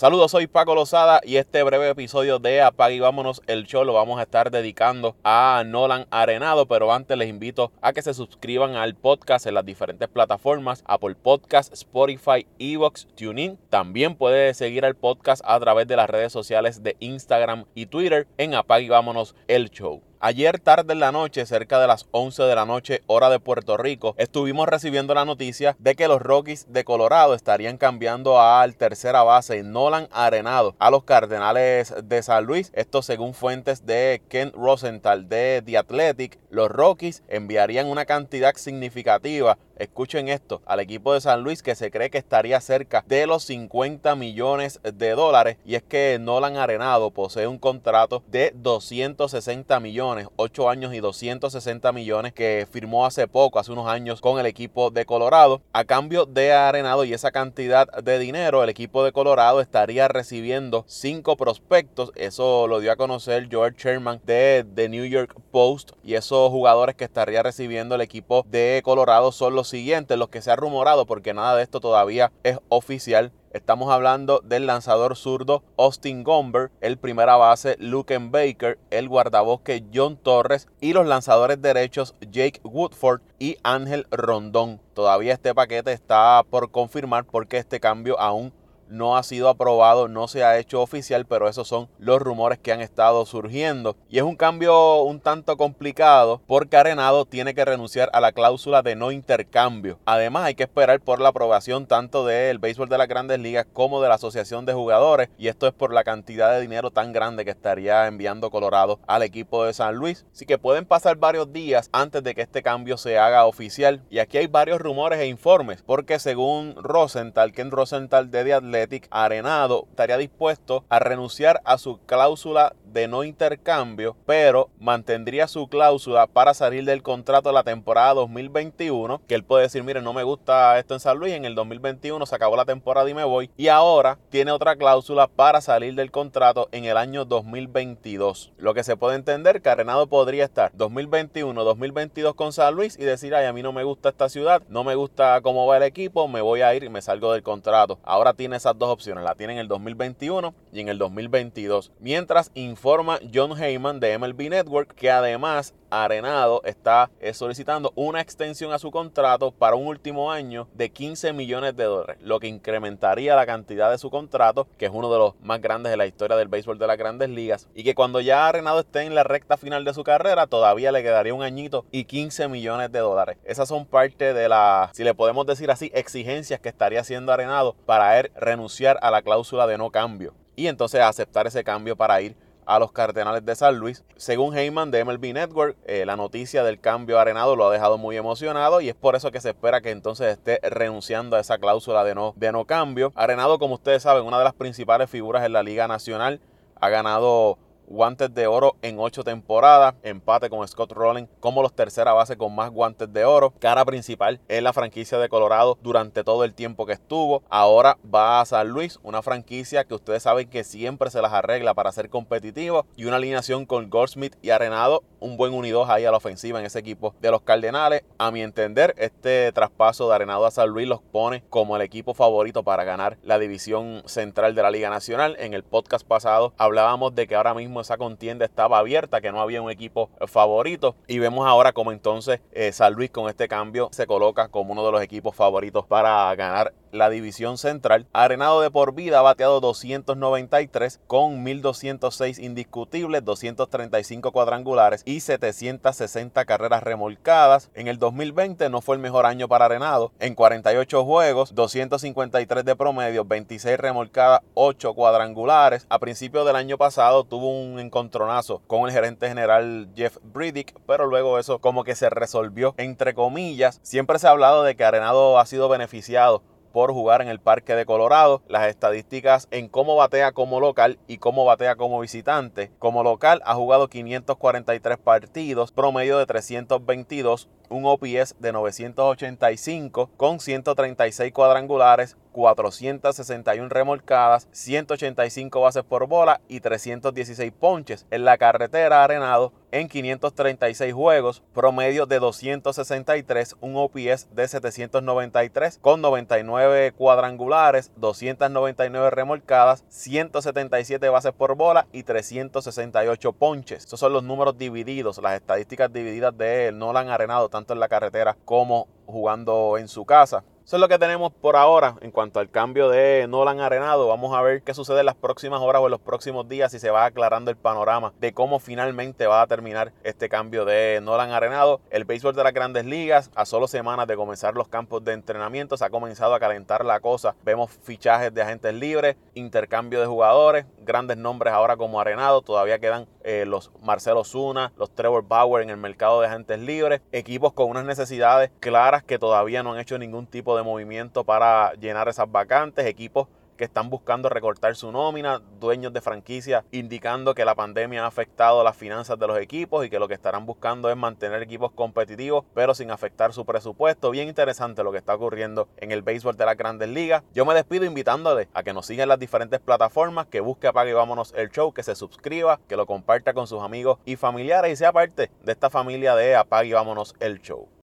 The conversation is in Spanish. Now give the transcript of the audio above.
Saludos, soy Paco Lozada y este breve episodio de Apague y Vámonos el Show lo vamos a estar dedicando a Nolan Arenado, pero antes les invito a que se suscriban al podcast en las diferentes plataformas, Apple Podcast, Spotify, Evox, TuneIn. También puede seguir al podcast a través de las redes sociales de Instagram y Twitter en Apague y Vámonos el Show. Ayer tarde en la noche, cerca de las 11 de la noche, hora de Puerto Rico, estuvimos recibiendo la noticia de que los Rockies de Colorado estarían cambiando al tercera base Nolan Arenado a los Cardenales de San Luis. Esto según fuentes de Ken Rosenthal de The Athletic. Los Rockies enviarían una cantidad significativa escuchen esto, al equipo de San Luis que se cree que estaría cerca de los 50 millones de dólares. Y es que Nolan Arenado posee un contrato de 260 millones, 8 años y 260 millones que firmó hace poco, hace unos años con el equipo de Colorado. A cambio de Arenado y esa cantidad de dinero, el equipo de Colorado estaría recibiendo 5 prospectos. Eso lo dio a conocer George Sherman de The New York Post. Y esos jugadores que estaría recibiendo el equipo de Colorado son los siguientes, los que se ha rumorado, porque nada de esto todavía es oficial. Estamos hablando del lanzador zurdo Austin Gomber, el primera base Luken Baker, el guardabosque John Torres y los lanzadores derechos Jake Woodford y Ángel Rondón. Todavía este paquete está por confirmar porque este cambio aún no ha sido aprobado, no se ha hecho oficial, pero esos son los rumores que han estado surgiendo. Y es un cambio un tanto complicado porque Arenado tiene que renunciar a la cláusula de no intercambio. Además hay que esperar por la aprobación tanto del béisbol de las grandes ligas como de la asociación de jugadores y esto es por la cantidad de dinero tan grande que estaría enviando Colorado al equipo de San Luis. Así que pueden pasar varios días antes de que este cambio se haga oficial. Y aquí hay varios rumores e informes porque según Rosenthal, Ken Rosenthal de The Arenado estaría dispuesto a renunciar a su cláusula de no intercambio, pero mantendría su cláusula para salir del contrato la temporada 2021, que él puede decir, mire, no me gusta esto en San Luis, en el 2021 se acabó la temporada y me voy, y ahora tiene otra cláusula para salir del contrato en el año 2022. Lo que se puede entender que Arenado podría estar 2021, 2022 con San Luis y decir, ay, a mí no me gusta esta ciudad, no me gusta cómo va el equipo, me voy a ir y me salgo del contrato. Ahora tiene esas dos opciones, la tiene en el 2021 y en el 2022. Mientras informa John Heyman de MLB Network que además Arenado está eh, solicitando una extensión a su contrato para un último año de 15 millones de dólares, lo que incrementaría la cantidad de su contrato, que es uno de los más grandes de la historia del béisbol de las grandes ligas, y que cuando ya Arenado esté en la recta final de su carrera, todavía le quedaría un añito y 15 millones de dólares. Esas son parte de las, si le podemos decir así, exigencias que estaría haciendo Arenado para él renunciar a la cláusula de no cambio y entonces aceptar ese cambio para ir a los Cardenales de San Luis. Según Heyman de MLB Network, eh, la noticia del cambio arenado lo ha dejado muy emocionado y es por eso que se espera que entonces esté renunciando a esa cláusula de no, de no cambio. Arenado, como ustedes saben, una de las principales figuras en la Liga Nacional, ha ganado guantes de oro en ocho temporadas, empate con Scott Rowland como los tercera base con más guantes de oro, cara principal en la franquicia de Colorado durante todo el tiempo que estuvo. Ahora va a San Luis, una franquicia que ustedes saben que siempre se las arregla para ser competitivo y una alineación con Goldsmith y Arenado, un buen unidos ahí a la ofensiva en ese equipo de los Cardenales. A mi entender, este traspaso de Arenado a San Luis los pone como el equipo favorito para ganar la división central de la Liga Nacional. En el podcast pasado hablábamos de que ahora mismo esa contienda estaba abierta, que no había un equipo favorito. Y vemos ahora como entonces eh, San Luis con este cambio se coloca como uno de los equipos favoritos para ganar la división central. Arenado de por vida ha bateado 293 con 1206 indiscutibles, 235 cuadrangulares y 760 carreras remolcadas. En el 2020 no fue el mejor año para Arenado. En 48 juegos, 253 de promedio, 26 remolcadas, 8 cuadrangulares. A principios del año pasado tuvo un encontronazo con el gerente general Jeff Briddick, pero luego eso como que se resolvió entre comillas. Siempre se ha hablado de que Arenado ha sido beneficiado por jugar en el Parque de Colorado. Las estadísticas en cómo batea como local y cómo batea como visitante. Como local ha jugado 543 partidos, promedio de 322 un OPS de 985 con 136 cuadrangulares, 461 remolcadas, 185 bases por bola y 316 ponches. En la carretera Arenado en 536 juegos, promedio de 263, un OPS de 793 con 99 cuadrangulares, 299 remolcadas, 177 bases por bola y 368 ponches. Esos son los números divididos, las estadísticas divididas de Nolan Arenado, tanto en la carretera como jugando en su casa. Eso es lo que tenemos por ahora en cuanto al cambio de Nolan Arenado. Vamos a ver qué sucede en las próximas horas o en los próximos días si se va aclarando el panorama de cómo finalmente va a terminar este cambio de Nolan Arenado. El béisbol de las grandes ligas, a solo semanas de comenzar los campos de entrenamiento, se ha comenzado a calentar la cosa. Vemos fichajes de agentes libres, intercambio de jugadores, grandes nombres ahora como Arenado. Todavía quedan eh, los Marcelo Zuna, los Trevor Bauer en el mercado de agentes libres. Equipos con unas necesidades claras que todavía no han hecho ningún tipo de movimiento para llenar esas vacantes, equipos que están buscando recortar su nómina, dueños de franquicia indicando que la pandemia ha afectado las finanzas de los equipos y que lo que estarán buscando es mantener equipos competitivos pero sin afectar su presupuesto. Bien interesante lo que está ocurriendo en el béisbol de las grandes ligas. Yo me despido invitándole a que nos siga en las diferentes plataformas, que busque Apague y Vámonos el Show, que se suscriba, que lo comparta con sus amigos y familiares y sea parte de esta familia de Apague y Vámonos el Show.